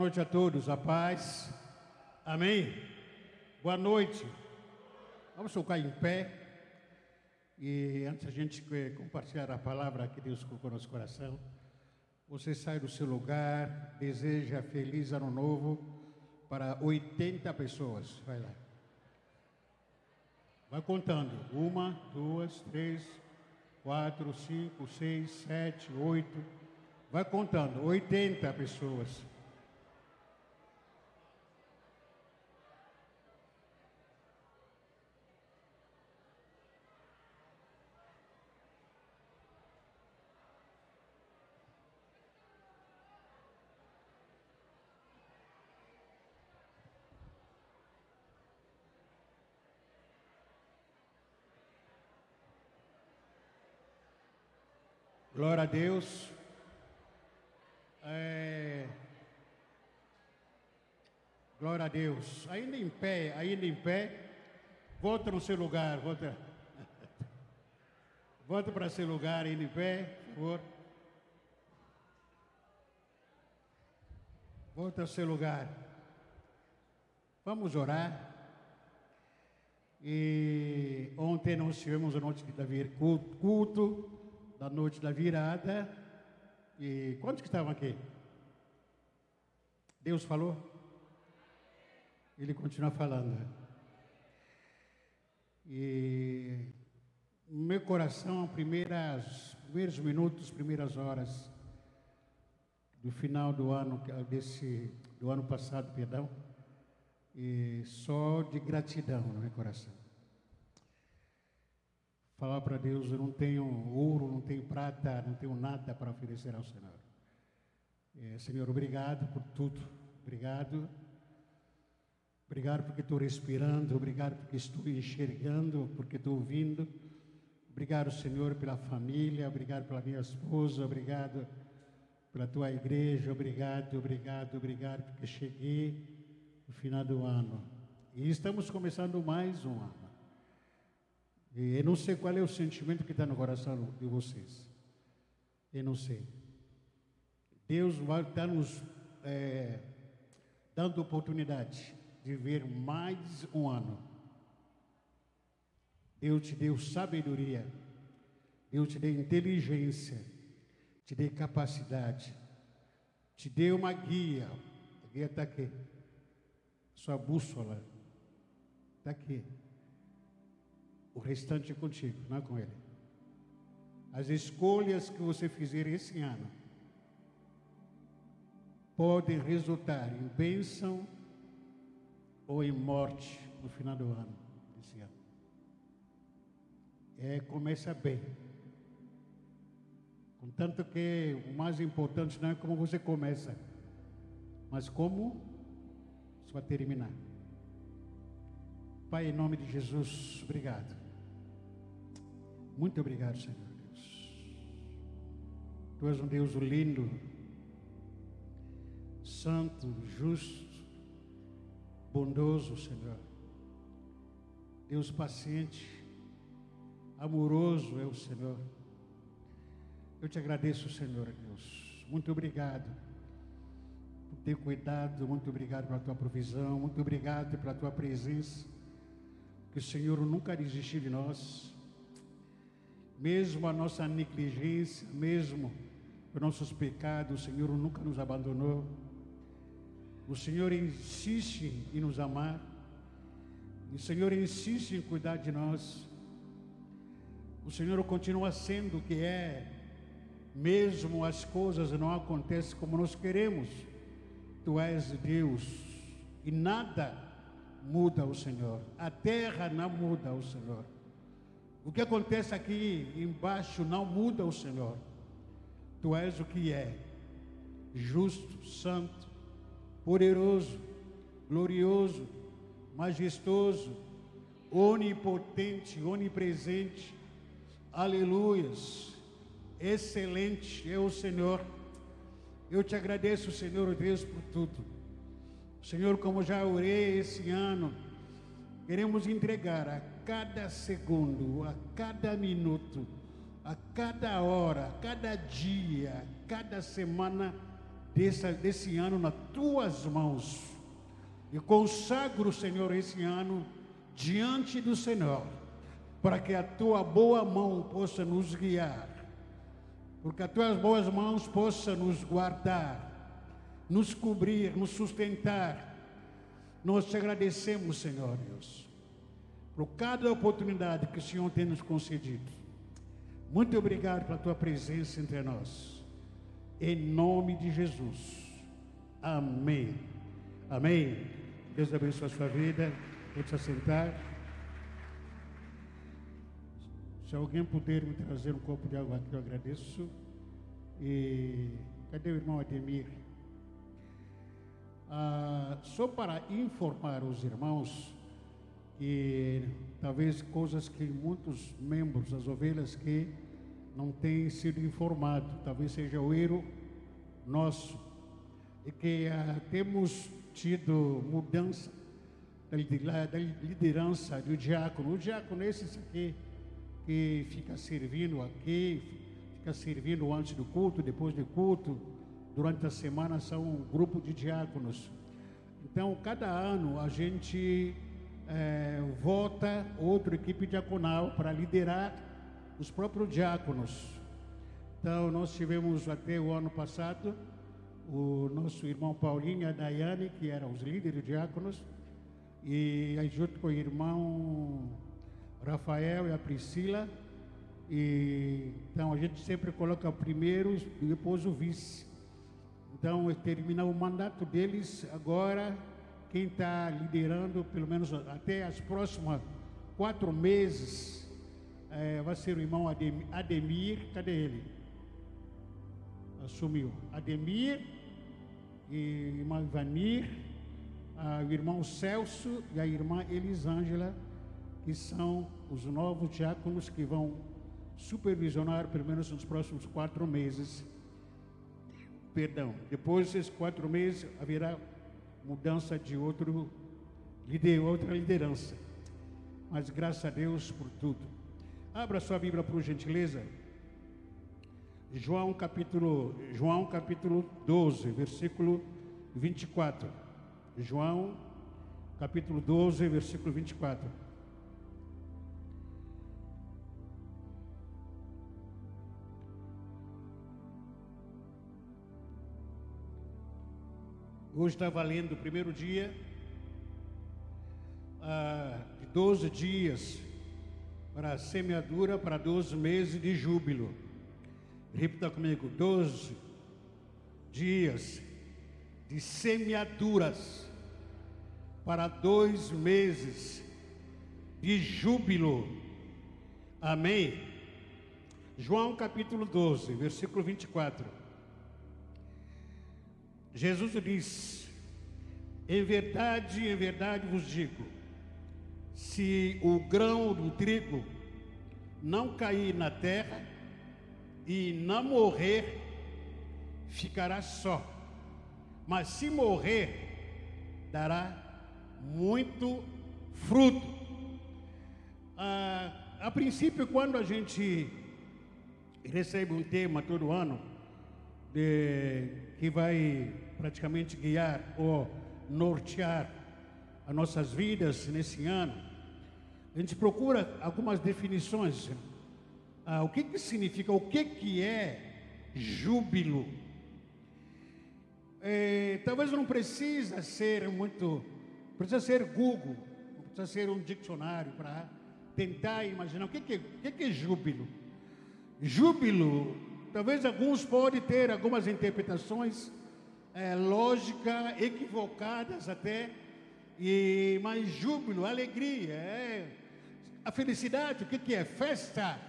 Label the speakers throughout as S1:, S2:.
S1: Boa noite a todos, a paz. Amém. Boa noite. Vamos ficar em pé. E antes a gente eh, compartilhar a palavra que Deus colocou no nosso coração, você sai do seu lugar, deseja feliz ano novo para 80 pessoas. Vai lá. Vai contando. Uma, duas, três, quatro, cinco, seis, sete, oito. Vai contando. 80 pessoas. Glória a Deus. É... Glória a Deus. Ainda em pé, ainda em pé. Volta no seu lugar, volta. Volta para seu lugar, ainda em pé, por favor. Volta ao seu lugar. Vamos orar. E ontem nós tivemos a noite de vir culto da noite da virada. E quantos que estavam aqui? Deus falou? Ele continua falando. E meu coração, primeiras, primeiros minutos, primeiras horas do final do ano desse do ano passado, perdão, e só de gratidão no meu coração falar para Deus: eu não tenho ouro, não tenho prata, não tenho nada para oferecer ao Senhor. É, Senhor, obrigado por tudo. Obrigado. Obrigado porque estou respirando. Obrigado porque estou enxergando, porque estou ouvindo. Obrigado, Senhor, pela família. Obrigado pela minha esposa. Obrigado pela tua igreja. Obrigado, obrigado, obrigado porque cheguei no final do ano. E estamos começando mais um ano. E eu não sei qual é o sentimento que está no coração de vocês. Eu não sei. Deus vai estar nos é, dando oportunidade de ver mais um ano. Deus te deu sabedoria, Deus te deu inteligência, te deu capacidade, te deu uma guia. A guia está aqui. Sua bússola está aqui. O restante é contigo, não é com Ele. As escolhas que você fizer esse ano podem resultar em bênção ou em morte no final do ano, desse ano. É, começa bem. Contanto que o mais importante não é como você começa, mas como você vai terminar. Pai, em nome de Jesus, obrigado. Muito obrigado, Senhor Deus. Tu és um Deus lindo, santo, justo, bondoso, Senhor. Deus paciente, amoroso é o Senhor. Eu te agradeço, Senhor Deus. Muito obrigado por ter cuidado, muito obrigado pela tua provisão, muito obrigado pela tua presença. Que o Senhor nunca desistiu de nós mesmo a nossa negligência, mesmo os nossos pecados, o Senhor nunca nos abandonou. O Senhor insiste em nos amar. O Senhor insiste em cuidar de nós. O Senhor continua sendo o que é, mesmo as coisas não acontecem como nós queremos. Tu és Deus e nada muda o Senhor. A terra não muda o Senhor. O que acontece aqui embaixo não muda o Senhor. Tu és o que é, justo, santo, poderoso, glorioso, majestoso, onipotente, onipresente. Aleluias. Excelente é o Senhor. Eu te agradeço, Senhor Deus, por tudo. Senhor, como já orei esse ano, queremos entregar a cada segundo, a cada minuto, a cada hora, a cada dia, a cada semana, desse, desse ano nas tuas mãos. E consagro, Senhor, esse ano diante do Senhor, para que a tua boa mão possa nos guiar, porque as tuas boas mãos possam nos guardar, nos cobrir, nos sustentar. Nós te agradecemos, Senhor Deus, por cada oportunidade que o Senhor tem nos concedido. Muito obrigado pela tua presença entre nós. Em nome de Jesus. Amém. Amém. Deus abençoe a sua vida. Pode se assentar. Se alguém puder me trazer um copo de água aqui, eu agradeço. E cadê o irmão Ademir? Ah, só para informar os irmãos que talvez coisas que muitos membros das ovelhas que não têm sido informados, talvez seja o erro nosso, e que ah, temos tido mudança da, da liderança do diácono. O diácono é esse aqui que fica servindo aqui, fica servindo antes do culto, depois do culto, durante a semana são um grupo de diáconos. Então, cada ano a gente é, vota outra equipe diaconal para liderar os próprios diáconos. Então, nós tivemos até o ano passado o nosso irmão Paulinho e a Daiane, que eram os líderes diáconos, e aí junto com o irmão Rafael e a Priscila. E, então a gente sempre coloca primeiro e depois o vice. Então, termina o mandato deles agora quem está liderando, pelo menos até as próximas quatro meses, é, vai ser o irmão Ademir. Cadê ele? Assumiu. Ademir, e irmã Ivanir, o irmão Celso e a irmã Elisângela, que são os novos diáconos que vão supervisionar pelo menos nos próximos quatro meses. Perdão, depois desses quatro meses haverá mudança de outro líder, outra liderança. Mas graças a Deus por tudo. Abra sua Bíblia por gentileza. João capítulo, João capítulo 12, versículo 24. João capítulo 12, versículo 24. Hoje está valendo o primeiro dia ah, de 12 dias para semeadura para 12 meses de júbilo. Repita comigo: 12 dias de semeaduras para dois meses de júbilo. Amém? João capítulo 12, versículo 24. Jesus diz: Em verdade, em verdade vos digo, se o grão do trigo não cair na terra e não morrer, ficará só. Mas se morrer, dará muito fruto. Ah, a princípio, quando a gente recebe um tema todo ano, de, que vai praticamente guiar ou nortear as nossas vidas nesse ano, a gente procura algumas definições. Ah, o que, que significa, o que, que é júbilo? É, talvez não precisa ser muito, precisa ser Google, precisa ser um dicionário para tentar imaginar o que, que, o que, que é júbilo. Júbilo Talvez alguns podem ter algumas interpretações é, lógicas, equivocadas até, e mas júbilo, alegria, é, a felicidade, o que, que é? Festa.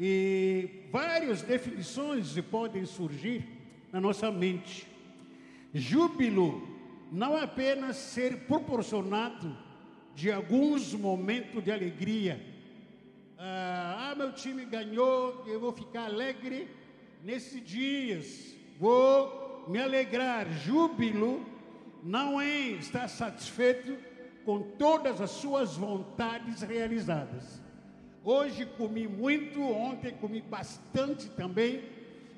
S1: E várias definições podem surgir na nossa mente. Júbilo não apenas ser proporcionado de alguns momentos de alegria. Ah, ah meu time ganhou, eu vou ficar alegre nesses dias, vou me alegrar, júbilo, não é estar satisfeito com todas as suas vontades realizadas. Hoje comi muito, ontem comi bastante também,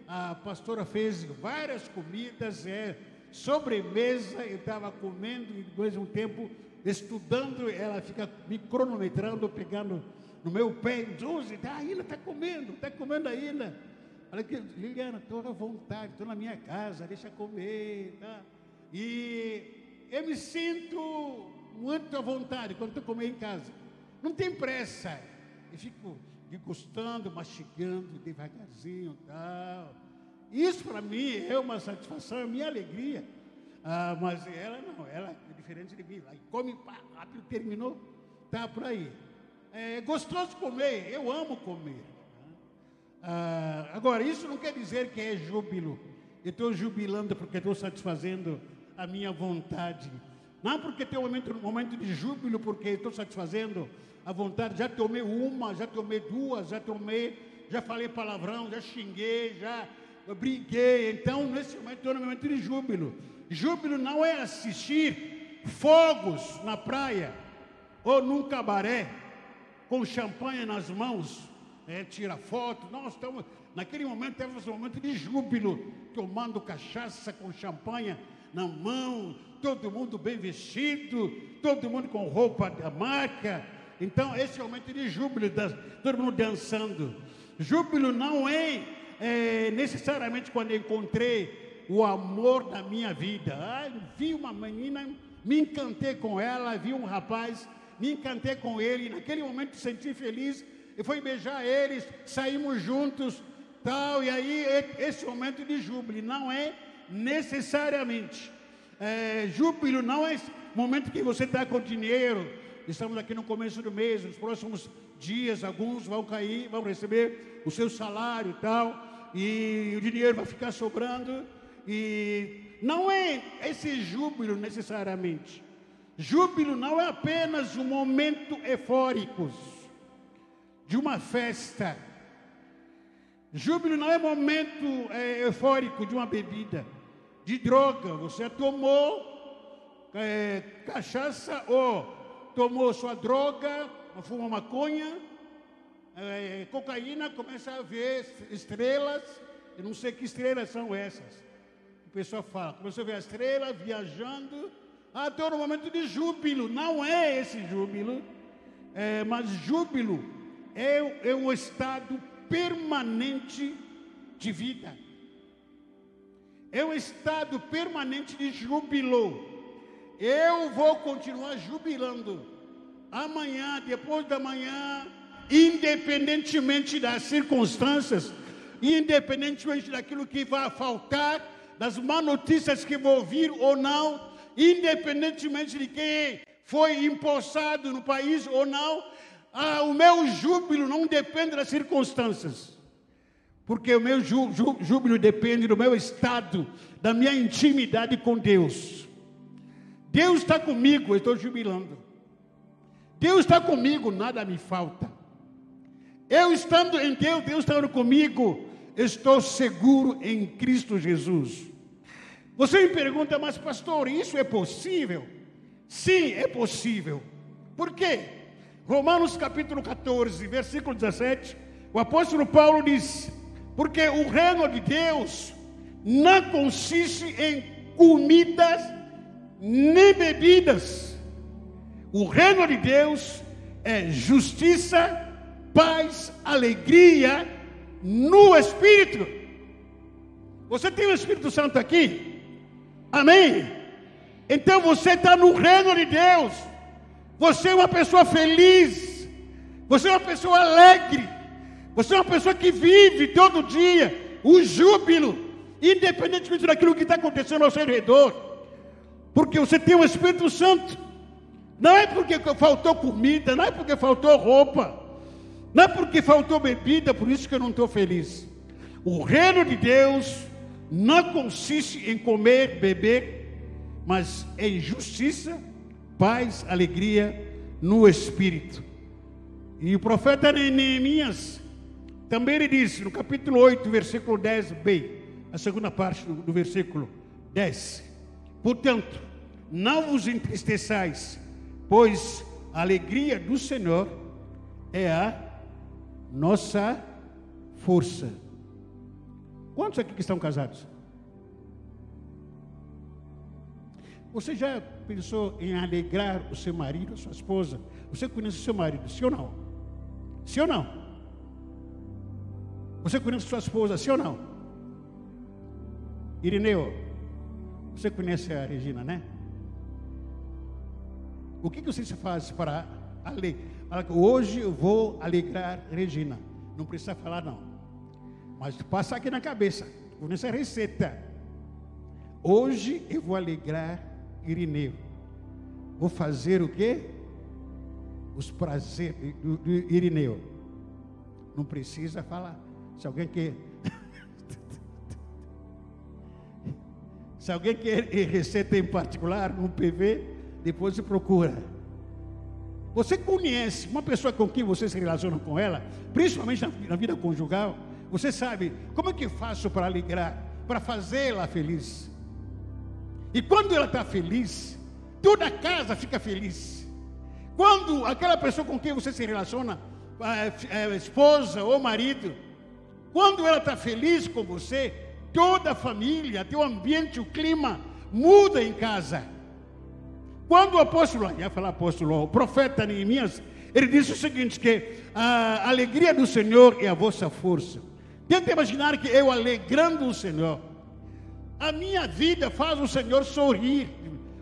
S1: a pastora fez várias comidas, é, sobremesa, eu estava comendo e depois de um tempo estudando, ela fica me cronometrando, pegando no meu pé, tá, ainda está comendo, está comendo ainda. Olha que, Liliana, estou à vontade, estou na minha casa, deixa comer, tá? E eu me sinto muito à vontade quando estou comendo em casa. Não tem pressa. Eu fico degustando, mastigando devagarzinho tal. Isso para mim é uma satisfação, é minha alegria. Ah, mas ela não, ela é diferente de mim. Aí come, pá, rápido, terminou, tá por aí. É gostoso comer, eu amo comer. Ah, agora, isso não quer dizer que é júbilo. Eu estou jubilando porque estou satisfazendo a minha vontade. Não porque tem um momento, um momento de júbilo, porque estou satisfazendo a vontade. Já tomei uma, já tomei duas, já tomei, já falei palavrão, já xinguei, já briguei. Então, nesse momento, estou no momento de júbilo. Júbilo não é assistir fogos na praia ou num cabaré com champanhe nas mãos, é, tira foto. Nós estamos, naquele momento, temos um momento de júbilo, tomando cachaça com champanhe na mão, todo mundo bem vestido, todo mundo com roupa da marca. Então, esse é o momento de júbilo, todo mundo dançando. Júbilo não é, é necessariamente quando encontrei o amor da minha vida. Ah, vi uma menina, me encantei com ela, vi um rapaz, me encantei com ele, naquele momento senti feliz, e fui beijar eles, saímos juntos, tal, e aí esse momento de júbilo não é necessariamente. É, júbilo não é momento que você está com dinheiro. Estamos aqui no começo do mês, nos próximos dias, alguns vão cair, vão receber o seu salário e tal, e o dinheiro vai ficar sobrando. E não é esse júbilo necessariamente. Júbilo não é apenas um momento eufórico de uma festa. Júbilo não é momento é, eufórico de uma bebida de droga, você tomou é, cachaça ou tomou sua droga, fuma maconha, é, cocaína, começa a ver estrelas, eu não sei que estrelas são essas. O pessoal fala, começou a ver a estrela viajando, ah, no momento de júbilo, não é esse júbilo, é, mas júbilo é, é um estado permanente de vida é um estado permanente de júbilo. Eu vou continuar jubilando amanhã, depois da manhã, independentemente das circunstâncias, independentemente daquilo que vai faltar, das má notícias que vou ouvir ou não, independentemente de quem foi empossado no país ou não, ah, o meu júbilo não depende das circunstâncias porque o meu júbilo depende do meu estado, da minha intimidade com Deus. Deus está comigo, eu estou jubilando. Deus está comigo, nada me falta. Eu estando em Deus, Deus estando comigo, estou seguro em Cristo Jesus. Você me pergunta, mas pastor, isso é possível? Sim, é possível. Por quê? Romanos capítulo 14, versículo 17, o apóstolo Paulo diz: porque o reino de Deus não consiste em comidas nem bebidas. O reino de Deus é justiça, paz, alegria no Espírito. Você tem o Espírito Santo aqui? Amém? Então você está no reino de Deus. Você é uma pessoa feliz. Você é uma pessoa alegre. Você é uma pessoa que vive todo dia o júbilo, independentemente daquilo que está acontecendo ao seu redor, porque você tem o Espírito Santo. Não é porque faltou comida, não é porque faltou roupa, não é porque faltou bebida, por isso que eu não estou feliz. O reino de Deus não consiste em comer, beber, mas em justiça, paz, alegria no Espírito. E o profeta Neemias, também ele diz no capítulo 8, versículo 10b, a segunda parte do, do versículo 10: Portanto, não vos entristeçais, pois a alegria do Senhor é a nossa força. Quantos aqui que estão casados? Você já pensou em alegrar o seu marido, a sua esposa? Você conhece o seu marido, sim ou não? Sim ou não? Você conhece sua esposa, sim ou não? Irineu, você conhece a Regina, né? O que, que você faz para alegrar? Hoje eu vou alegrar Regina. Não precisa falar, não. Mas passa aqui na cabeça, com essa receita. Hoje eu vou alegrar Irineu. Vou fazer o quê? Os prazeres do, do Irineu. Não precisa falar. Se alguém quer. Se alguém quer receita em particular, no PV, depois se procura. Você conhece uma pessoa com quem você se relaciona com ela, principalmente na, na vida conjugal, você sabe como é que eu faço para alegrar, para fazê-la feliz. E quando ela está feliz, toda a casa fica feliz. Quando aquela pessoa com quem você se relaciona, a, esposa ou marido, quando ela está feliz com você, toda a família, teu ambiente, o clima muda em casa. Quando o apóstolo, ia falar apóstolo, o profeta Neemias, ele disse o seguinte: que a alegria do Senhor é a vossa força. Tenta imaginar que eu alegrando o Senhor, a minha vida faz o Senhor sorrir,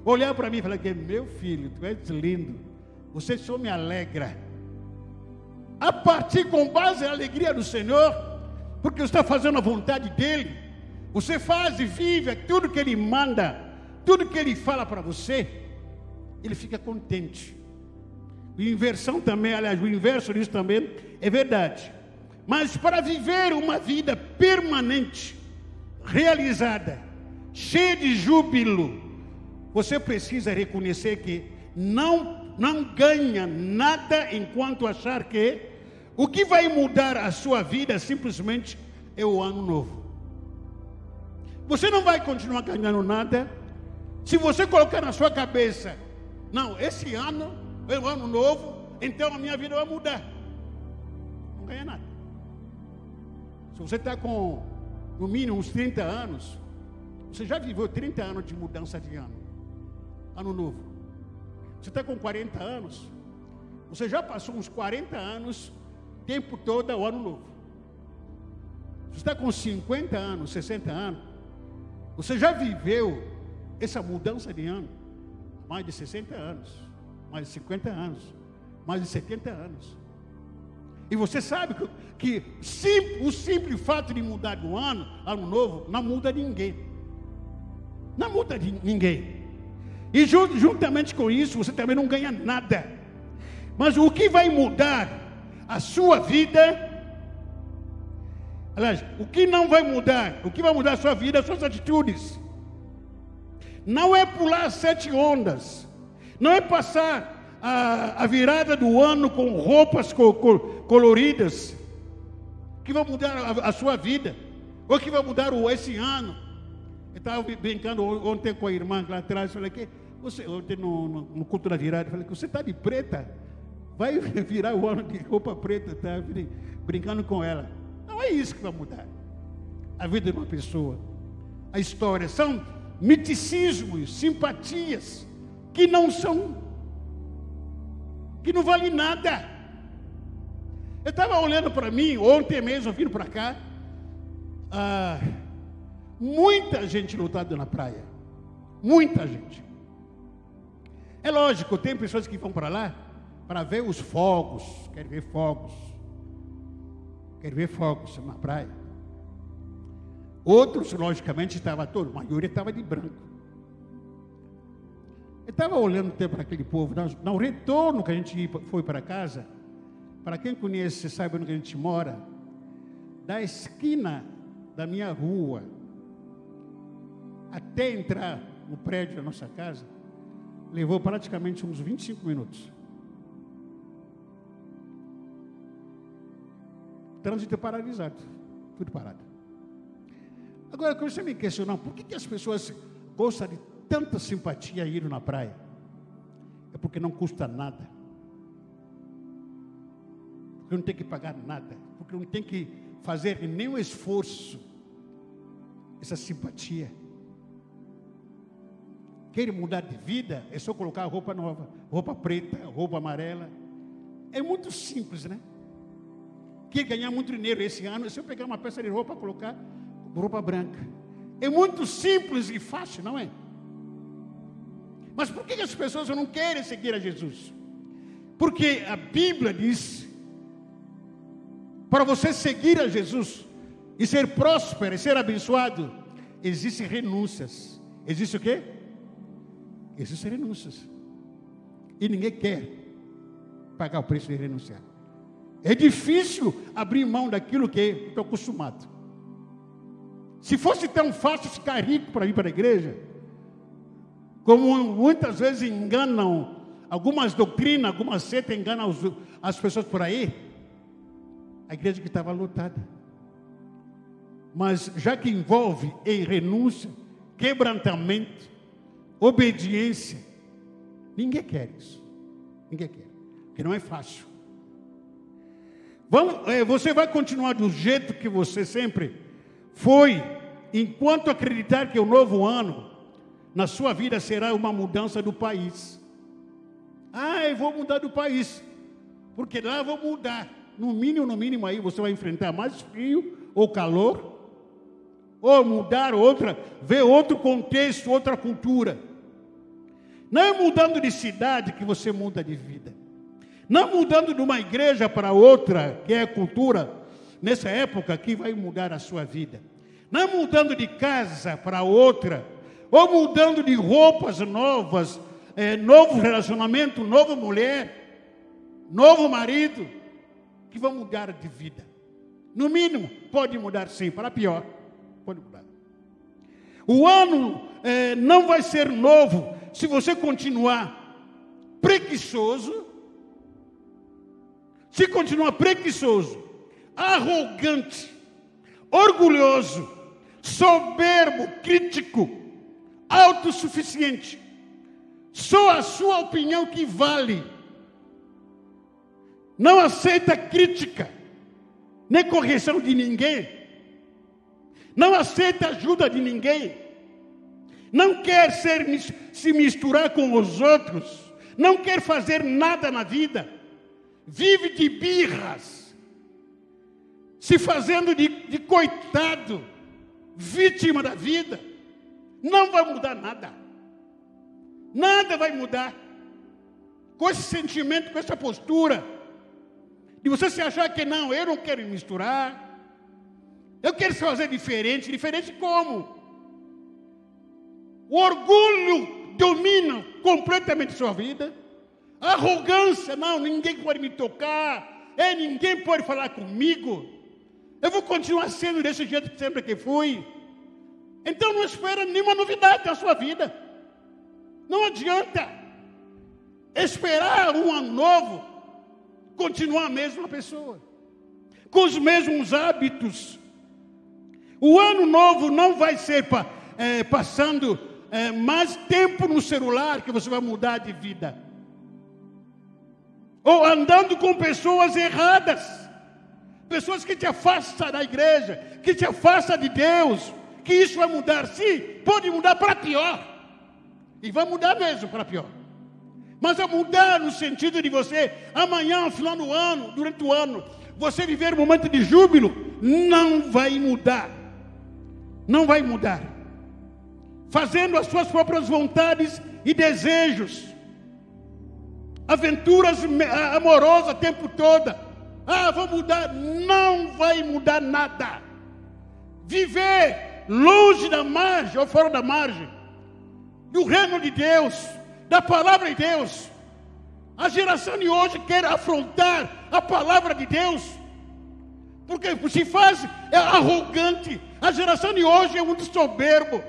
S1: olhar para mim e falar meu filho, tu és lindo, você só me alegra. A partir com base na alegria do Senhor, porque você está fazendo a vontade dEle, você faz e vive tudo que Ele manda, tudo que Ele fala para você, Ele fica contente. O inversão também, aliás, o inverso disso também é verdade. Mas para viver uma vida permanente, realizada, cheia de júbilo, você precisa reconhecer que não não ganha nada enquanto achar que o que vai mudar a sua vida simplesmente é o ano novo. Você não vai continuar ganhando nada se você colocar na sua cabeça, não, esse ano é o ano novo, então a minha vida vai mudar. Não ganha nada. Se você está com no mínimo uns 30 anos, você já viveu 30 anos de mudança de ano. Ano novo. Você está com 40 anos, você já passou uns 40 anos, tempo todo o ano novo. Você está com 50 anos, 60 anos, você já viveu essa mudança de ano, mais de 60 anos, mais de 50 anos, mais de 70 anos. E você sabe que, que sim, o simples fato de mudar do ano, ano novo, não muda ninguém. Não muda de ninguém. E juntamente com isso, você também não ganha nada. Mas o que vai mudar a sua vida Aliás, o que não vai mudar, o que vai mudar a sua vida, as suas atitudes. Não é pular sete ondas, não é passar a, a virada do ano com roupas co, co, coloridas, que vai mudar a, a, sua vida, ou que vai mudar o, esse ano. Eu estava brincando ontem com a irmã lá atrás, falei que você, ontem no, no, no culto da virada, falei que você está de preta, vai virar o ano de roupa preta, tá? Brincando com ela. Não é isso que vai mudar a vida de uma pessoa. A história são miticismos, simpatias que não são, que não valem nada. Eu estava olhando para mim, ontem mesmo, vindo para cá, ah, muita gente lutada na praia. Muita gente. É lógico, tem pessoas que vão para lá para ver os fogos, querem ver fogos. Quero ver fogos na praia. Outros, logicamente, estavam todos, a maioria estava de branco. Eu estava olhando para aquele povo, no retorno que a gente foi para casa, para quem conhece, sabe onde a gente mora, da esquina da minha rua até entrar no prédio da nossa casa, levou praticamente uns 25 minutos. trânsito paralisado, tudo parado. Agora, quando você me questionar, por que, que as pessoas gostam de tanta simpatia ir na praia? É porque não custa nada. Porque não tem que pagar nada. Porque não tem que fazer nenhum esforço. essa simpatia. Quer mudar de vida? É só colocar roupa nova, roupa preta, roupa amarela. É muito simples, né? Quer ganhar muito dinheiro esse ano? É só pegar uma peça de roupa e colocar roupa branca. É muito simples e fácil, não é? Mas por que as pessoas não querem seguir a Jesus? Porque a Bíblia diz: para você seguir a Jesus e ser próspero e ser abençoado, existem renúncias. Existe o quê? Existem renúncias. E ninguém quer pagar o preço de renunciar. É difícil abrir mão daquilo que estou acostumado. Se fosse tão fácil ficar rico para ir para a igreja, como muitas vezes enganam, algumas doutrinas, algumas setas enganam as pessoas por aí, a igreja que estava lotada. Mas já que envolve em renúncia, quebrantamento, obediência. Ninguém quer isso. Ninguém quer. Porque não é fácil. Vamos, é, você vai continuar do jeito que você sempre foi, enquanto acreditar que o novo ano na sua vida será uma mudança do país. Ah, eu vou mudar do país, porque lá eu vou mudar. No mínimo, no mínimo aí você vai enfrentar mais frio ou calor, ou mudar outra, ver outro contexto, outra cultura. Não é mudando de cidade que você muda de vida. Não mudando de uma igreja para outra, que é cultura, nessa época que vai mudar a sua vida. Não é mudando de casa para outra, ou mudando de roupas novas, é, novo relacionamento, nova mulher, novo marido, que vão mudar de vida. No mínimo, pode mudar sim, para pior. Pode mudar. O ano é, não vai ser novo se você continuar preguiçoso, se continuar preguiçoso, arrogante, orgulhoso, soberbo, crítico, autossuficiente. Só a sua opinião que vale. Não aceita crítica, nem correção de ninguém não aceita ajuda de ninguém, não quer ser, se misturar com os outros, não quer fazer nada na vida, vive de birras, se fazendo de, de coitado, vítima da vida, não vai mudar nada, nada vai mudar, com esse sentimento, com essa postura, de você se achar que não, eu não quero misturar, eu quero fazer diferente. Diferente como? O orgulho domina completamente sua vida. A arrogância, não, ninguém pode me tocar. É, ninguém pode falar comigo. Eu vou continuar sendo desse jeito que sempre que fui. Então não espera nenhuma novidade na sua vida. Não adianta esperar um ano novo, continuar a mesma pessoa, com os mesmos hábitos, o ano novo não vai ser é, passando é, mais tempo no celular que você vai mudar de vida. Ou andando com pessoas erradas. Pessoas que te afastam da igreja, que te afastam de Deus. Que isso vai mudar, sim, pode mudar para pior. E vai mudar mesmo para pior. Mas a mudar no sentido de você, amanhã, no final do ano, durante o ano, você viver um momento de júbilo, não vai mudar não vai mudar. Fazendo as suas próprias vontades e desejos, aventuras amorosas o tempo todo. Ah, vou mudar. Não vai mudar nada. Viver longe da margem ou fora da margem do reino de Deus, da palavra de Deus. A geração de hoje quer afrontar a palavra de Deus porque se faz é arrogante. A geração de hoje é muito soberbo.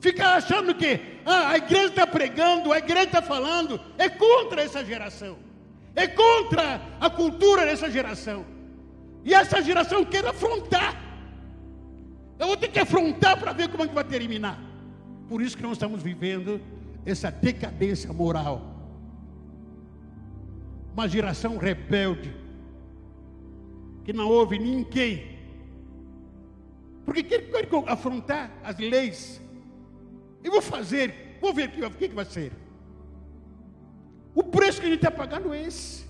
S1: Fica achando que ah, a igreja está pregando, a igreja está falando. É contra essa geração. É contra a cultura dessa geração. E essa geração quer afrontar. Eu vou ter que afrontar para ver como é que vai terminar. Por isso que nós estamos vivendo essa decadência moral. Uma geração rebelde que não houve ninguém Porque quer, quer afrontar as leis. Eu vou fazer, vou ver o que, que vai ser. O preço que a gente está pagando é esse.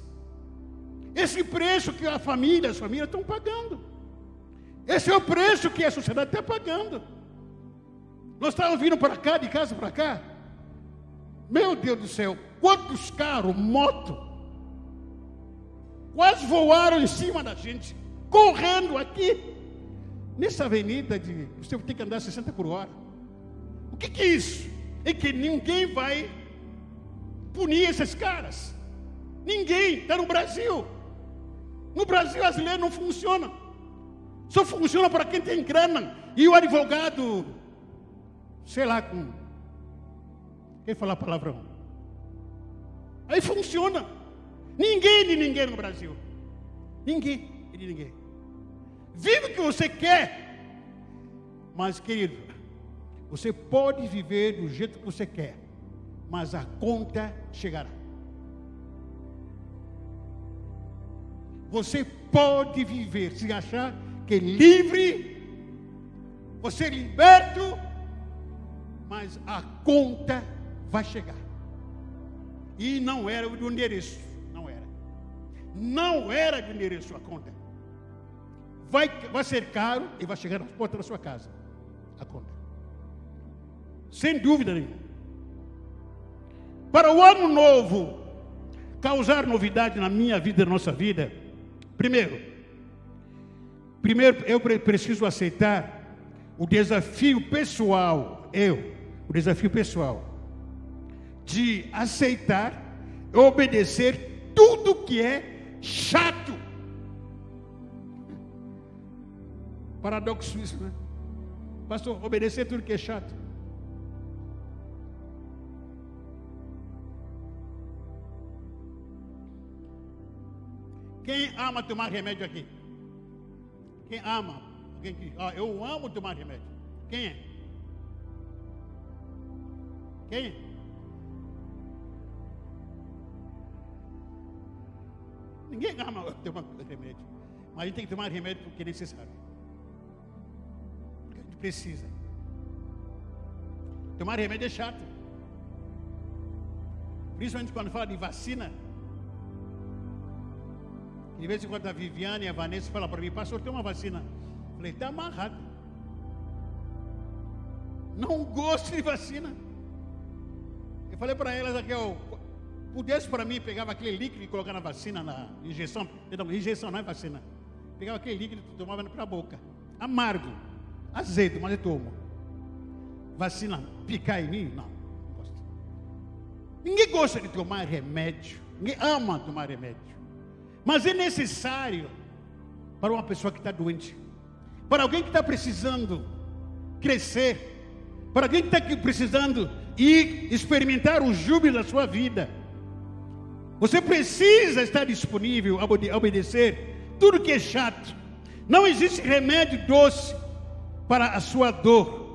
S1: Esse preço que a família, as famílias estão pagando. Esse é o preço que a sociedade está pagando. Nós estávamos vindo para cá, de casa para cá. Meu Deus do céu, quantos carros, moto, quase voaram em cima da gente, correndo aqui, nessa avenida de. Você tem que andar 60 por hora. O que, que é isso? É que ninguém vai punir esses caras. Ninguém, está no Brasil. No Brasil as leis não funcionam. Só funciona para quem tem grana. E o advogado, sei lá, com. Quem falar palavrão? Aí funciona. Ninguém de ninguém no Brasil. Ninguém de ninguém. Vive o que você quer. Mas, querido, você pode viver do jeito que você quer mas a conta chegará. Você pode viver se achar que é livre, você é liberto, mas a conta vai chegar. E não era do endereço, não era. Não era do endereço a conta. Vai, vai ser caro e vai chegar na porta da sua casa. A conta. Sem dúvida nenhuma. Para o ano novo causar novidade na minha vida e na nossa vida, primeiro, primeiro eu preciso aceitar o desafio pessoal, eu, o desafio pessoal, de aceitar obedecer tudo que é chato. Paradoxo isso, né? Pastor, obedecer tudo que é chato. Quem ama tomar remédio aqui? Quem ama? Alguém que, ah, eu amo tomar remédio. Quem é? Quem é? Ninguém ama tomar remédio. Mas a gente tem que tomar remédio porque é necessário. Precisa. Tomar remédio é chato. Principalmente quando fala de vacina. De vez em quando a Viviane e a Vanessa falam para mim, pastor, tem uma vacina. Eu falei, está amarrado. Não gosto de vacina. Eu falei para elas aqui, ó, pudesse para mim, pegava aquele líquido e colocava na vacina, na injeção. Injeção não é vacina. Pegava aquele líquido e tomava para a boca. Amargo, azedo, mas eu tomo. Vacina picar em mim? Não, não gosto. Ninguém gosta de tomar remédio. Ninguém ama tomar remédio. Mas é necessário para uma pessoa que está doente, para alguém que está precisando crescer, para alguém que está precisando ir experimentar o júbilo da sua vida. Você precisa estar disponível a obedecer tudo que é chato. Não existe remédio doce para a sua dor.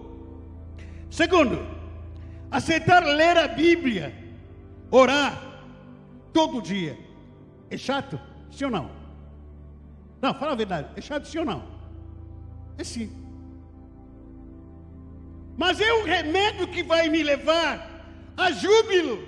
S1: Segundo, aceitar ler a Bíblia, orar todo dia. É chato? Sim ou não? Não, fala a verdade. É chato sim ou não? É sim. Mas é o remédio que vai me levar a júbilo.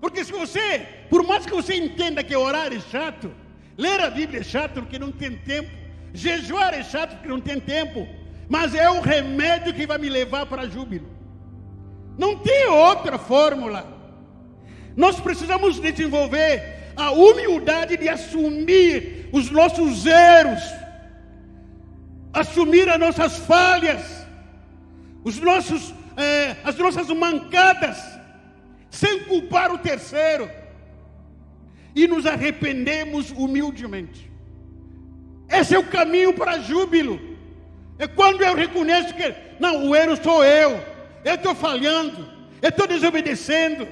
S1: Porque se você, por mais que você entenda que orar é chato, ler a Bíblia é chato porque não tem tempo, jejuar é chato porque não tem tempo, mas é o remédio que vai me levar para júbilo. Não tem outra fórmula. Nós precisamos desenvolver a humildade de assumir os nossos erros, assumir as nossas falhas, os nossos, é, as nossas mancadas, sem culpar o terceiro, e nos arrependemos humildemente. Esse é o caminho para júbilo. É quando eu reconheço que, não, o erro sou eu, eu estou falhando, eu estou desobedecendo.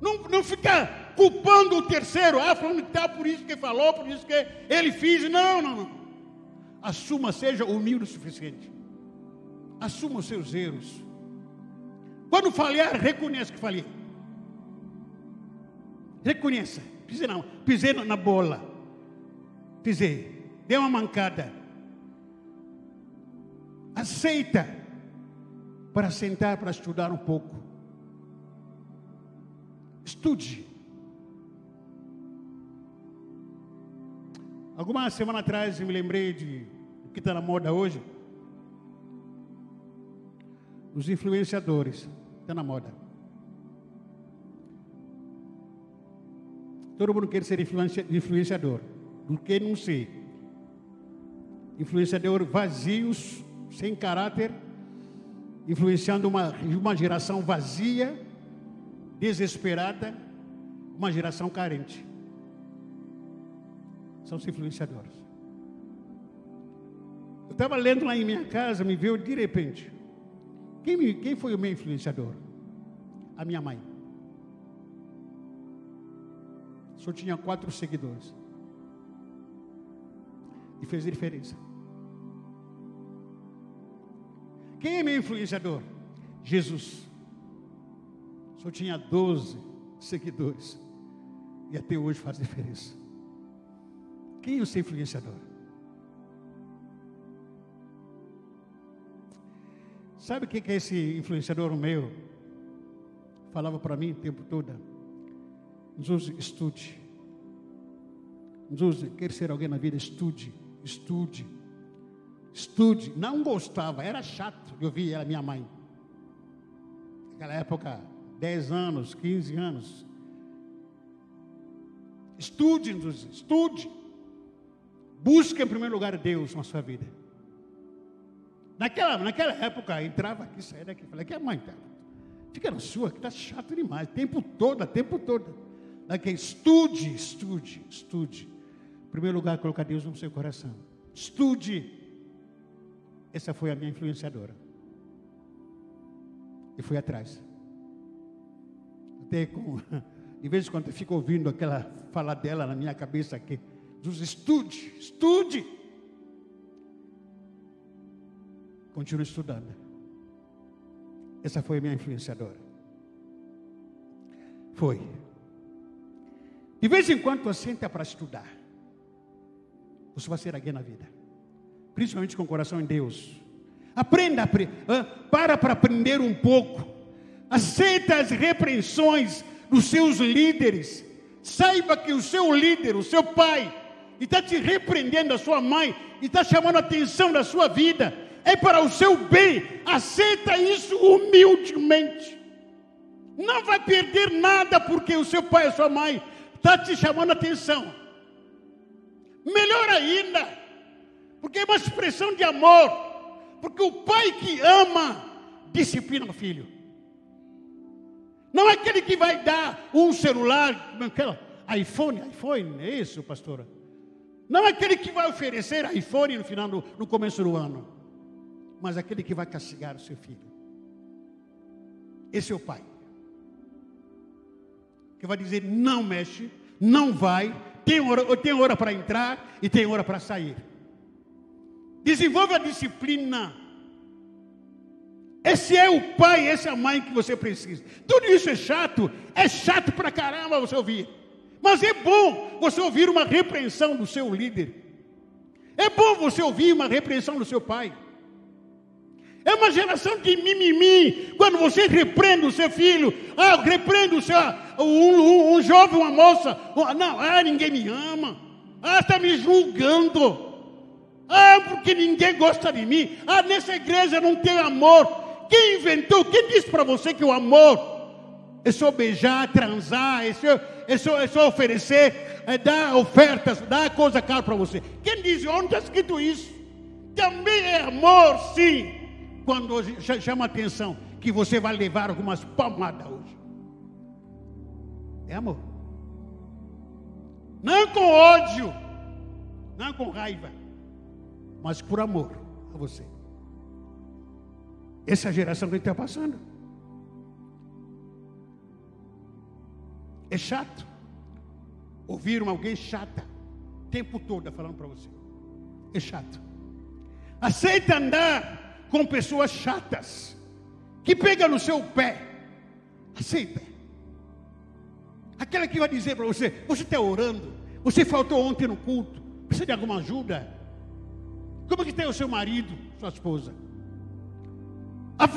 S1: Não, não ficar culpando o terceiro, ah, falando que tá por isso que falou, por isso que ele fez. Não, não, não. Assuma, seja humilde o suficiente. Assuma os seus erros. Quando falhar, reconheça que falhei. Reconheça. Pisei, não, pisei na bola. Pisei. Dei uma mancada. Aceita para sentar para estudar um pouco. Estude. Alguma semana atrás me lembrei de o que está na moda hoje. Os influenciadores. Está na moda. Todo mundo quer ser influenciador. Do que não ser. Influenciador vazios, sem caráter, influenciando uma, uma geração vazia, desesperada, uma geração carente são os influenciadores. Eu estava lendo lá em minha casa, me veio de repente. Quem, quem foi o meu influenciador? A minha mãe. Só tinha quatro seguidores. E fez diferença. Quem é meu influenciador? Jesus. Só tinha 12 seguidores. E até hoje faz diferença. Quem é o seu influenciador? Sabe o que é esse influenciador meu? Falava para mim o tempo todo. Jesus, estude. Jesus, quer ser alguém na vida? Estude, estude, estude. Não gostava, era chato de ouvir ela, minha mãe. Naquela época, 10 anos, 15 anos. Estude, estude. Busque em primeiro lugar Deus na sua vida. Naquela, naquela época, entrava aqui, saía daqui, falei, que é mãe, tá? fica na sua, que está chato demais, tempo todo, tempo todo. Daqui, estude, estude, estude. Em primeiro lugar, colocar Deus no seu coração. Estude. Essa foi a minha influenciadora. E fui atrás. Até com, de vez em quando eu fico ouvindo aquela fala dela na minha cabeça aqui dos estude, estude. Continue estudando. Essa foi a minha influenciadora. Foi. De vez em quando entra para estudar. Você vai ser alguém na vida. Principalmente com o coração em Deus. Aprenda, para para aprender um pouco. Aceita as repreensões dos seus líderes. Saiba que o seu líder, o seu pai, está te repreendendo a sua mãe, está chamando a atenção da sua vida, é para o seu bem. Aceita isso humildemente. Não vai perder nada porque o seu pai a sua mãe está te chamando a atenção. Melhor ainda, porque é uma expressão de amor. Porque o pai que ama disciplina o filho. Não é aquele que vai dar um celular, iPhone, iPhone, é isso, pastora? Não aquele que vai oferecer iPhone no final, do, no começo do ano, mas aquele que vai castigar o seu filho. Esse é o pai. Que vai dizer: não mexe, não vai, tem hora, tem hora para entrar e tem hora para sair. Desenvolve a disciplina. Esse é o pai, essa é a mãe que você precisa. Tudo isso é chato, é chato para caramba você ouvir. Mas é bom você ouvir uma repreensão do seu líder. É bom você ouvir uma repreensão do seu pai. É uma geração de mimimi. Quando você repreende o seu filho, ah, repreende o seu, um, um, um jovem, uma moça. Não, ah, ninguém me ama. Ah, está me julgando. Ah, porque ninguém gosta de mim. Ah, nessa igreja não tem amor. Quem inventou? Quem disse para você que o amor é só beijar, transar, é só, é só, é só oferecer, é dar ofertas, dar coisa cara para você. Quem diz, onde está escrito isso? Também é amor, sim, quando chama atenção que você vai levar algumas palmadas hoje. É amor. Não com ódio, não com raiva, mas por amor a você. Essa geração que está passando. É chato. Ouvir alguém chata, o tempo todo falando para você. É chato. Aceita andar com pessoas chatas, que pegam no seu pé. Aceita. Aquela que vai dizer para você: você está orando, você faltou ontem no culto, precisa de alguma ajuda. Como que tem o seu marido, sua esposa?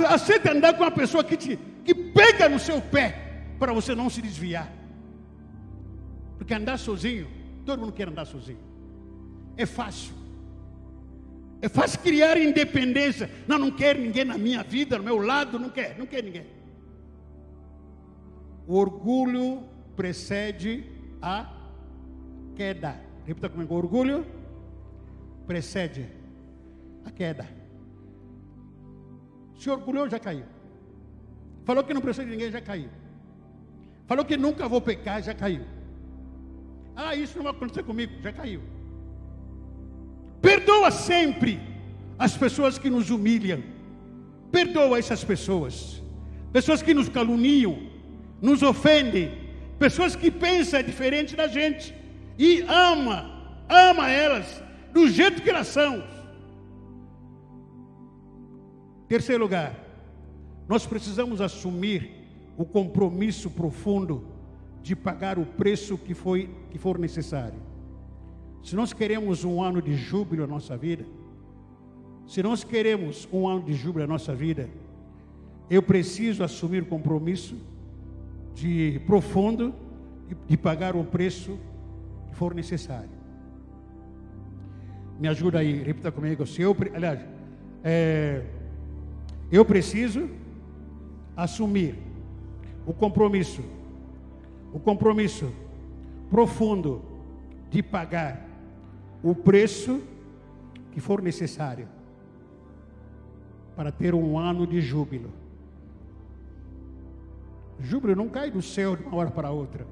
S1: Aceita andar com uma pessoa que, te, que pega no seu pé para você não se desviar. Porque andar sozinho, todo mundo quer andar sozinho. É fácil. É fácil criar independência. Não, não quero ninguém na minha vida, no meu lado, não quer, não quer ninguém. O orgulho precede a queda. Repita comigo: o orgulho precede a queda. Se orgulhou, já caiu. Falou que não precisa de ninguém, já caiu. Falou que nunca vou pecar, já caiu. Ah, isso não vai acontecer comigo, já caiu. Perdoa sempre as pessoas que nos humilham. Perdoa essas pessoas. Pessoas que nos caluniam, nos ofendem, pessoas que pensam diferente da gente e ama, ama elas do jeito que elas são. Terceiro lugar, nós precisamos assumir o compromisso profundo de pagar o preço que, foi, que for necessário. Se nós queremos um ano de júbilo na nossa vida, se nós queremos um ano de júbilo na nossa vida, eu preciso assumir o compromisso de profundo de, pagar o preço que for necessário. Me ajuda aí, repita comigo. Se eu, aliás, é, eu preciso assumir o compromisso, o compromisso profundo de pagar o preço que for necessário para ter um ano de júbilo. Júbilo não cai do céu de uma hora para outra.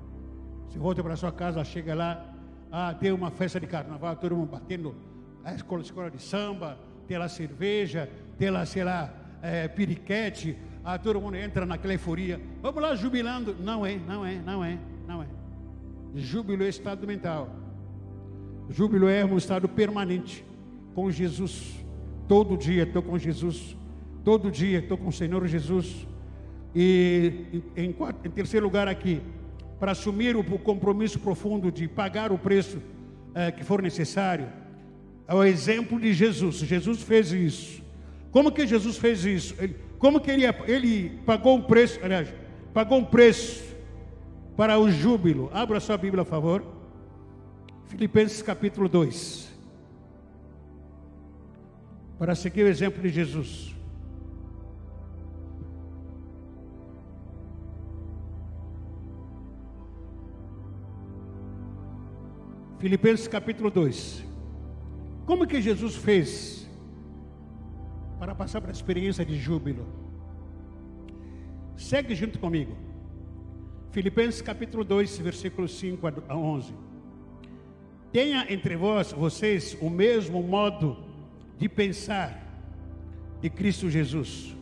S1: Você volta para sua casa, chega lá, ah, tem uma festa de carnaval, todo mundo batendo a escola, escola de samba, tem lá cerveja, tem lá, sei lá, é, piriquete, ah, todo mundo entra naquela euforia. Vamos lá jubilando. Não é, não é, não é, não é. Júbilo é estado mental. Júbilo é um estado permanente com Jesus. Todo dia estou com Jesus. Todo dia estou com o Senhor Jesus. E em, em, terceiro lugar aqui, para assumir o compromisso profundo de pagar o preço é, que for necessário, é o exemplo de Jesus. Jesus fez isso. Como que Jesus fez isso? Ele, como que ele, ele pagou um preço, aliás, pagou um preço para o júbilo. Abra sua Bíblia, por favor. Filipenses capítulo 2. Para seguir o exemplo de Jesus. Filipenses capítulo 2. Como que Jesus fez para passar para a experiência de júbilo? Segue junto comigo. Filipenses capítulo 2, versículos 5 a 11. Tenha entre vós, vocês, o mesmo modo de pensar de Cristo Jesus.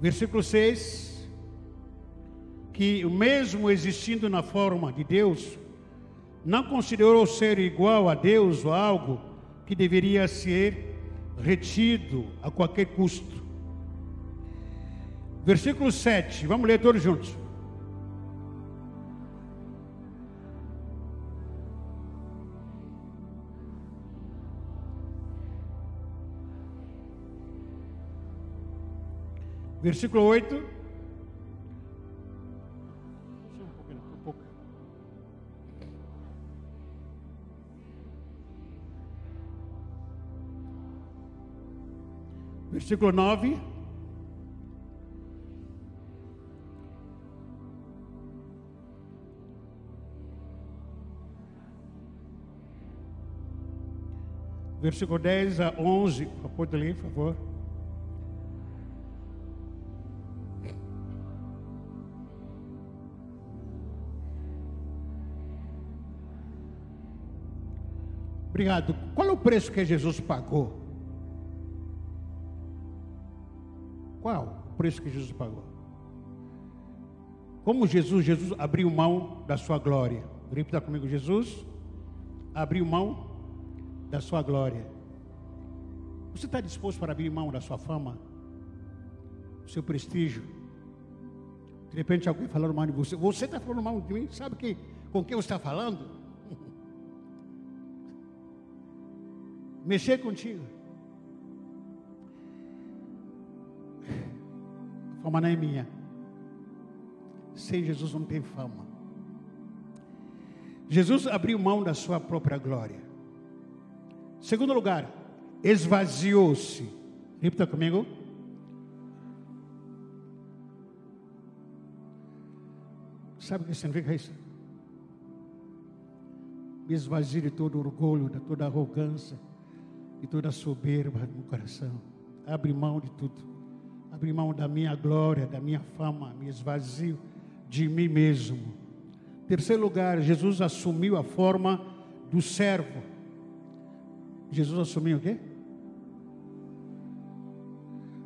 S1: Versículo 6. Que o mesmo existindo na forma de Deus, não considerou ser igual a Deus ou algo que deveria ser retido a qualquer custo. Versículo 7, vamos ler todos juntos. Versículo 8. versículo 9. Versículo 10 a 11, pode ler, por favor. Obrigado. Qual é o preço que Jesus pagou? Qual o preço que Jesus pagou? Como Jesus, Jesus abriu mão da sua glória. Repita comigo, Jesus abriu mão da sua glória. Você está disposto para abrir mão da sua fama, do seu prestígio? De repente alguém falando mal de você. Você está falando mal de mim? Sabe que, com quem você está falando? Mexer contigo. Fama não é minha. Sem Jesus não tem fama. Jesus abriu mão da sua própria glória. Segundo lugar, esvaziou-se. Repita comigo. Sabe o que significa isso? Me esvazie de todo orgulho, de toda arrogância, de toda soberba no coração. Abre mão de tudo. Abre mão da minha glória, da minha fama. Me esvazio de mim mesmo. Terceiro lugar, Jesus assumiu a forma do servo. Jesus assumiu o quê?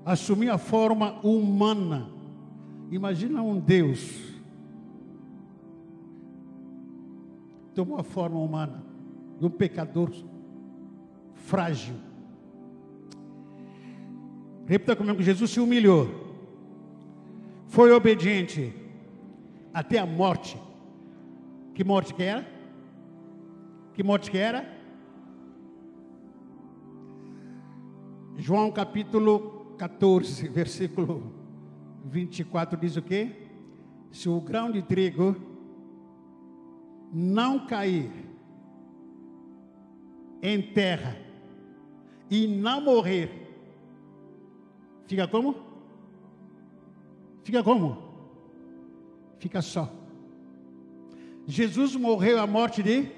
S1: Assumiu a forma humana. Imagina um Deus tomou a forma humana de um pecador frágil. Repita comigo: Jesus se humilhou, foi obediente até a morte. Que morte que era? Que morte que era? João capítulo 14, versículo 24 diz o quê? Se o grão de trigo não cair em terra e não morrer, fica como? Fica como? Fica só. Jesus morreu a morte de.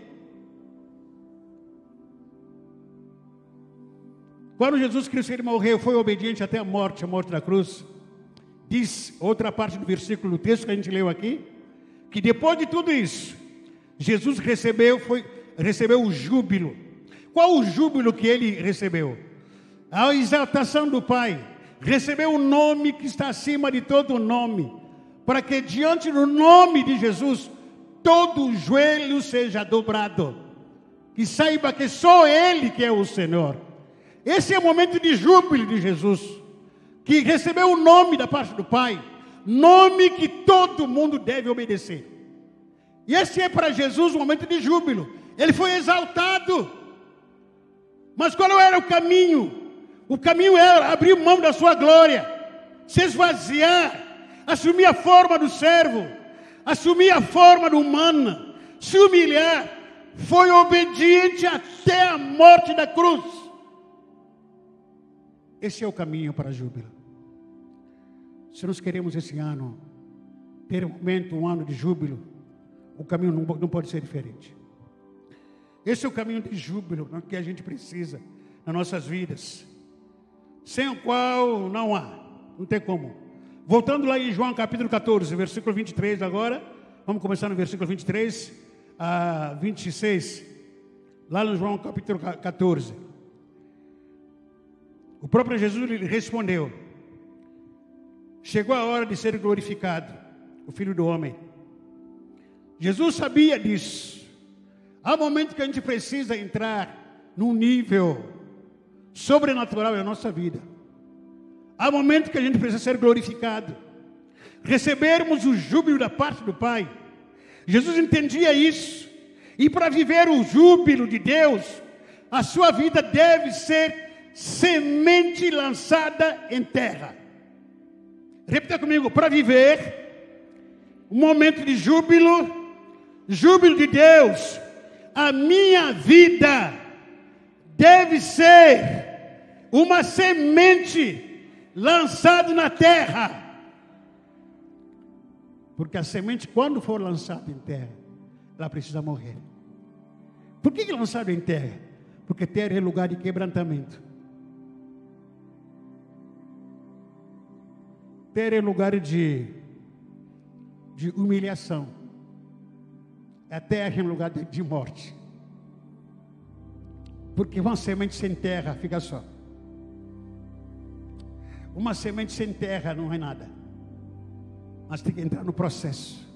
S1: Quando Jesus Cristo ele morreu, foi obediente até a morte, a morte da cruz. Diz outra parte do versículo, o texto que a gente leu aqui, que depois de tudo isso, Jesus recebeu, foi, recebeu o júbilo. Qual o júbilo que ele recebeu? A exaltação do Pai. Recebeu o nome que está acima de todo nome. Para que diante do nome de Jesus, todo joelho seja dobrado. Que saiba que só Ele que é o Senhor. Esse é o momento de júbilo de Jesus. Que recebeu o nome da parte do Pai. Nome que todo mundo deve obedecer. E esse é para Jesus um momento de júbilo. Ele foi exaltado. Mas qual era o caminho? O caminho era abrir mão da sua glória, se esvaziar, assumir a forma do servo, assumir a forma do humano, se humilhar. Foi obediente até a morte da cruz. Esse é o caminho para júbilo. Se nós queremos esse ano ter um momento, um ano de júbilo, o caminho não, não pode ser diferente. Esse é o caminho de júbilo que a gente precisa nas nossas vidas, sem o qual não há, não tem como. Voltando lá em João capítulo 14, versículo 23 agora, vamos começar no versículo 23 a 26, lá no João capítulo 14. O próprio Jesus lhe respondeu: Chegou a hora de ser glorificado, o Filho do Homem. Jesus sabia disso. Há momentos que a gente precisa entrar num nível sobrenatural na nossa vida. Há momentos que a gente precisa ser glorificado. Recebermos o júbilo da parte do Pai. Jesus entendia isso. E para viver o júbilo de Deus, a sua vida deve ser semente lançada em terra. Repita comigo: para viver um momento de júbilo, júbilo de Deus, a minha vida deve ser uma semente lançada na terra. Porque a semente, quando for lançada em terra, ela precisa morrer. Por que, lançada em terra? Porque terra é lugar de quebrantamento. Terra é lugar de, de humilhação. A terra é um lugar de, de morte. Porque uma semente sem terra fica só. Uma semente sem terra não é nada. Mas tem que entrar no processo.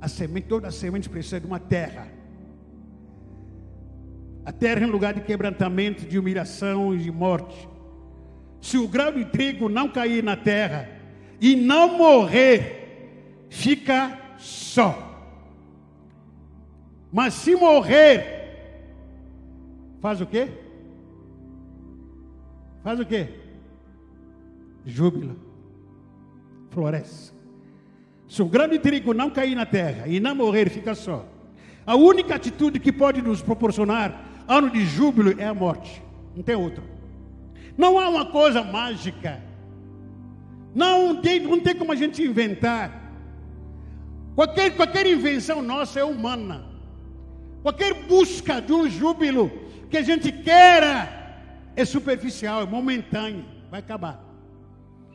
S1: A semente, toda a semente precisa de uma terra. A terra é um lugar de quebrantamento, de humilhação e de morte. Se o grão de trigo não cair na terra e não morrer, fica só. Mas se morrer, faz o quê? Faz o quê? Júbilo. floresce. Se o grão de trigo não cair na terra e não morrer, fica só. A única atitude que pode nos proporcionar ano de júbilo é a morte. Não tem outra. Não há uma coisa mágica. Não tem, não tem como a gente inventar. Qualquer, qualquer invenção nossa é humana. Qualquer busca de um júbilo que a gente queira é superficial, é momentâneo, vai acabar.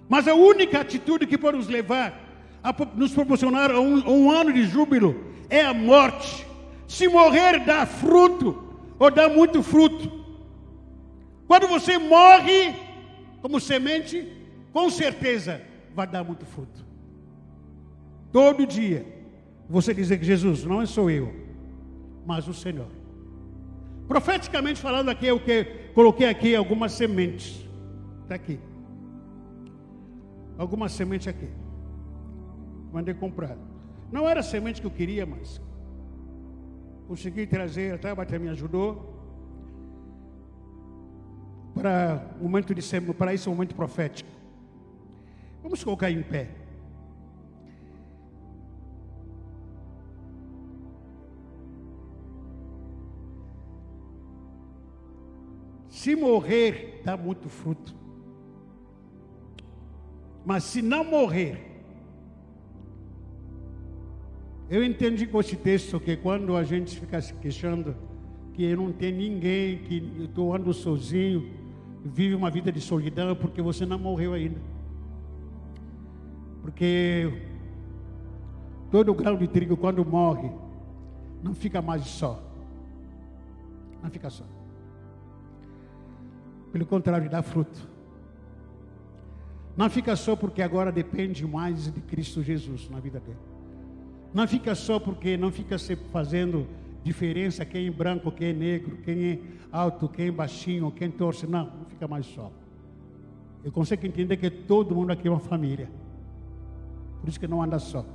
S1: Mas a única atitude que pode nos levar a nos proporcionar um, um ano de júbilo é a morte. Se morrer dá fruto, ou dá muito fruto. Quando você morre como semente, com certeza vai dar muito fruto. Todo dia você dizer que Jesus não sou eu, mas o Senhor. Profeticamente falando aqui, eu que coloquei aqui algumas sementes. Está aqui. Algumas sementes aqui. Mandei comprar. Não era a semente que eu queria, mas consegui trazer, a me ajudou. Para momento de para esse momento profético. Vamos colocar em pé. Se morrer, dá muito fruto. Mas se não morrer, eu entendi com esse texto que quando a gente fica se queixando que não tem ninguém, que eu estou andando sozinho, vive uma vida de solidão, porque você não morreu ainda. Porque todo grão de trigo, quando morre, não fica mais só. Não fica só. Pelo contrário, dá fruto. Não fica só porque agora depende mais de Cristo Jesus na vida dele. Não fica só porque não fica se fazendo diferença quem é branco, quem é negro, quem é alto, quem é baixinho, quem torce. Não, não fica mais só. Eu consigo entender que todo mundo aqui é uma família. Por isso que não anda só.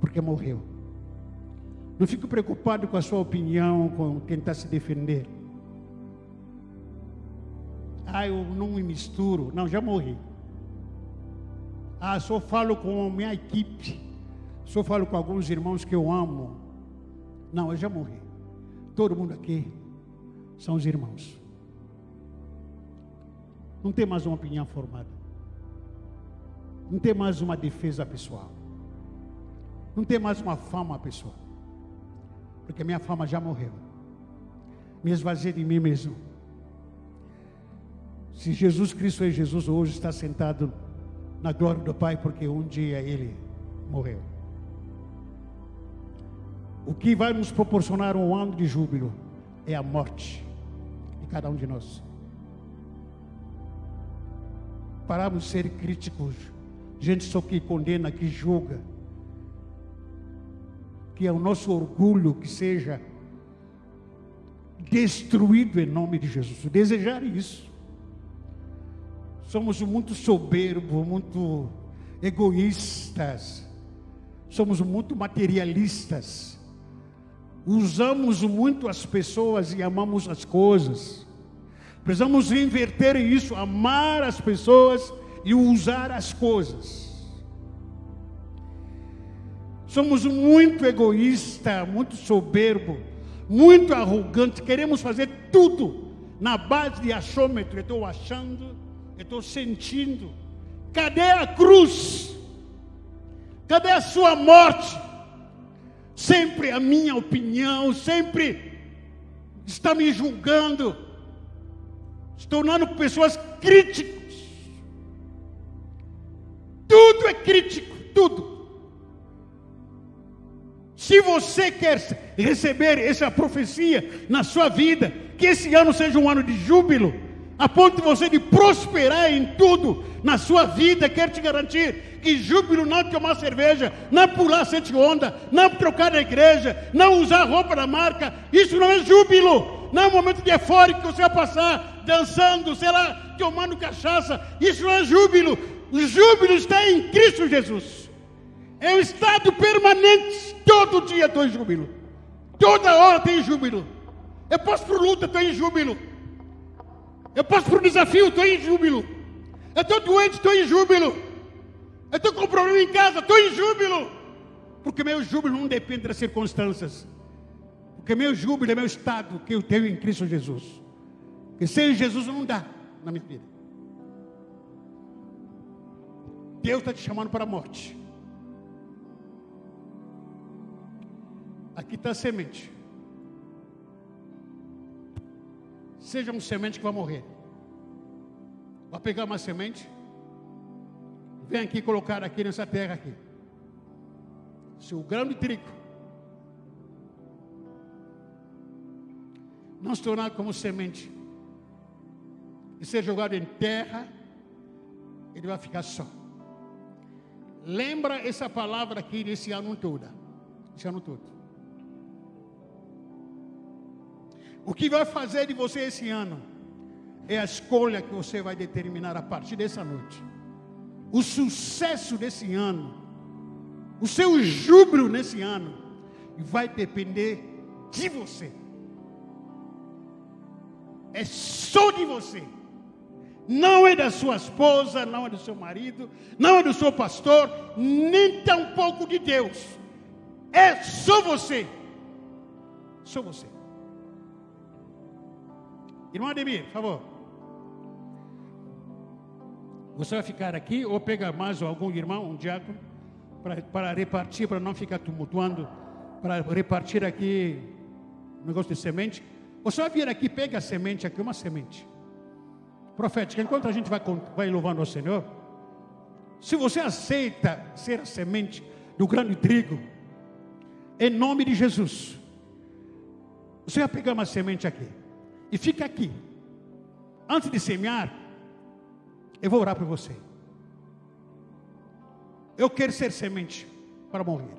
S1: Porque morreu. Não fico preocupado com a sua opinião, com tentar se defender. Ah, eu não me misturo. Não, já morri. Ah, só falo com a minha equipe. Só falo com alguns irmãos que eu amo. Não, eu já morri. Todo mundo aqui são os irmãos. Não tem mais uma opinião formada. Não tem mais uma defesa pessoal. Não tem mais uma fama pessoal. Porque minha fama já morreu. Me esvaziei de mim mesmo se Jesus Cristo é Jesus, hoje está sentado na glória do Pai, porque um dia ele morreu. O que vai nos proporcionar um ano de júbilo é a morte de cada um de nós. Paramos de ser críticos, gente só que condena, que julga, que é o nosso orgulho que seja destruído em nome de Jesus. Desejar isso. Somos muito soberbos, muito egoístas, somos muito materialistas, usamos muito as pessoas e amamos as coisas. Precisamos inverter isso, amar as pessoas e usar as coisas. Somos muito egoístas, muito soberbo, muito arrogante, queremos fazer tudo na base de achômetro. Estou achando, eu estou sentindo. Cadê a cruz? Cadê a sua morte? Sempre a minha opinião, sempre está me julgando, se tornando pessoas críticas. Tudo é crítico, tudo. Se você quer receber essa profecia na sua vida, que esse ano seja um ano de júbilo, a ponto de você de prosperar em tudo na sua vida, quero te garantir que júbilo não tomar cerveja, não pular sete onda, não trocar na igreja, não usar roupa da marca, isso não é júbilo, não é um momento de eufórico que você vai passar dançando, sei lá, tomando cachaça, isso não é júbilo, o júbilo está em Cristo Jesus, é um estado permanente, todo dia estou em júbilo, toda hora tem júbilo, eu posso por luta, estou em júbilo. Eu passo por um desafio, estou em júbilo. Eu estou doente, estou em júbilo. júbilo em casa, estou em júbilo. Porque meu júbilo não depende das circunstâncias. Porque meu júbilo é meu estado que eu tenho em Cristo Jesus. Que sem Jesus não dá na minha vida. Deus está te chamando para a morte. Aqui está a semente. Seja um semente que vai morrer. Vai pegar uma semente. Vem aqui colocar aqui nessa terra aqui. Se o grão de trigo não se tornar como semente e ser jogado em terra, ele vai ficar só. Lembra essa palavra aqui desse ano todo. Esse ano todo. O que vai fazer de você esse ano é a escolha que você vai determinar a partir dessa noite. O sucesso desse ano, o seu júbilo nesse ano, vai depender de você. É só de você não é da sua esposa, não é do seu marido, não é do seu pastor, nem tampouco de Deus. É só você. Só você. Irmão Ademir, por favor. Você vai ficar aqui ou pegar mais algum irmão, um diácono, para, para repartir, para não ficar tumultuando, para repartir aqui um negócio de semente. Você vai vir aqui, pega a semente aqui, uma semente profética, enquanto a gente vai, vai louvando ao Senhor, se você aceita ser a semente do grande trigo, em nome de Jesus, você vai pegar uma semente aqui e fica aqui. Antes de semear, eu vou orar por você. Eu quero ser semente para morrer.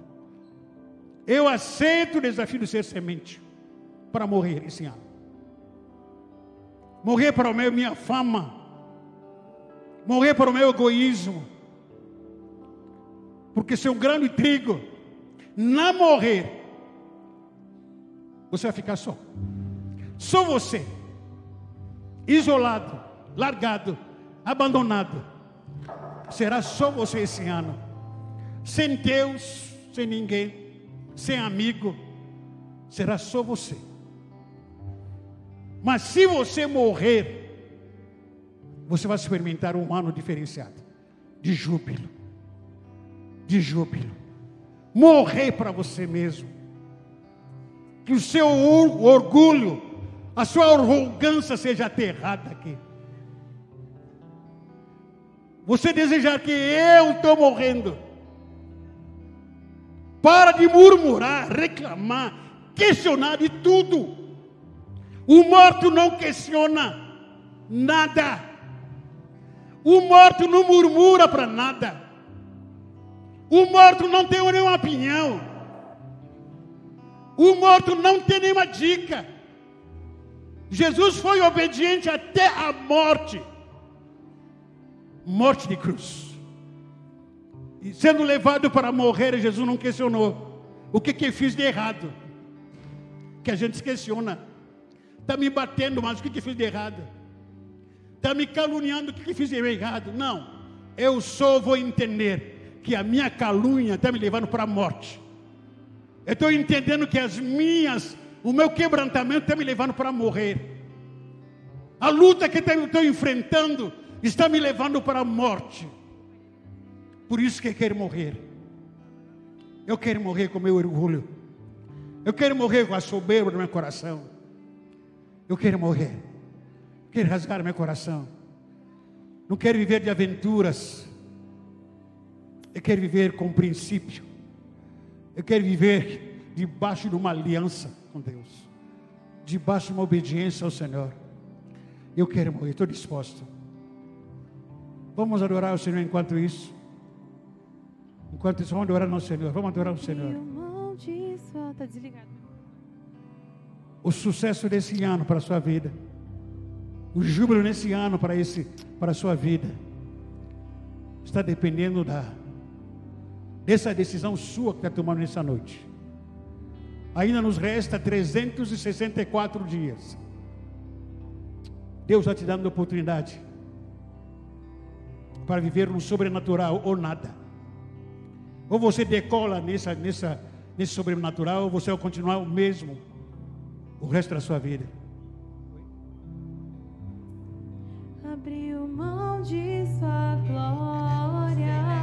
S1: Eu aceito o desafio de ser semente para morrer esse ano morrer para o meu minha fama, morrer para o meu egoísmo, porque se um grande trigo não morrer, você vai ficar só, só você, isolado, largado, abandonado, será só você esse ano, sem Deus, sem ninguém, sem amigo, será só você. Mas se você morrer, você vai experimentar um ano diferenciado de júbilo. De júbilo. Morrer para você mesmo. Que o seu orgulho, a sua arrogância seja aterrada aqui. Você desejar que eu estou morrendo. Para de murmurar, reclamar, questionar de tudo. O morto não questiona nada. O morto não murmura para nada. O morto não tem nenhuma opinião. O morto não tem nenhuma dica. Jesus foi obediente até a morte morte de cruz. E sendo levado para morrer, Jesus não questionou o que que fiz de errado. Que a gente questiona. Está me batendo, mas o que, que fiz de errado? Está me caluniando, o que, que fiz de errado? Não, eu só vou entender que a minha calúnia está me levando para a morte. Eu estou entendendo que as minhas, o meu quebrantamento está me levando para morrer. A luta que eu estou enfrentando está me levando para a morte. Por isso que eu quero morrer. Eu quero morrer com meu orgulho. Eu quero morrer com a soberba do meu coração. Eu quero morrer. Quero rasgar meu coração. Não quero viver de aventuras. Eu quero viver com princípio. Eu quero viver debaixo de uma aliança com Deus. Debaixo de uma obediência ao Senhor. Eu quero morrer, estou disposto. Vamos adorar o Senhor enquanto isso. Enquanto isso, vamos adorar ao Senhor. Vamos adorar o Senhor. Está desligado o sucesso desse ano para a sua vida, o júbilo nesse ano para esse para a sua vida, está dependendo da dessa decisão sua que está tomando nessa noite. Ainda nos resta 364 dias. Deus está te dando oportunidade para viver no sobrenatural ou nada. Ou você decola nessa, nessa, nesse sobrenatural, ou você vai continuar o mesmo o resto da sua vida.
S2: Abriu mão de sua glória.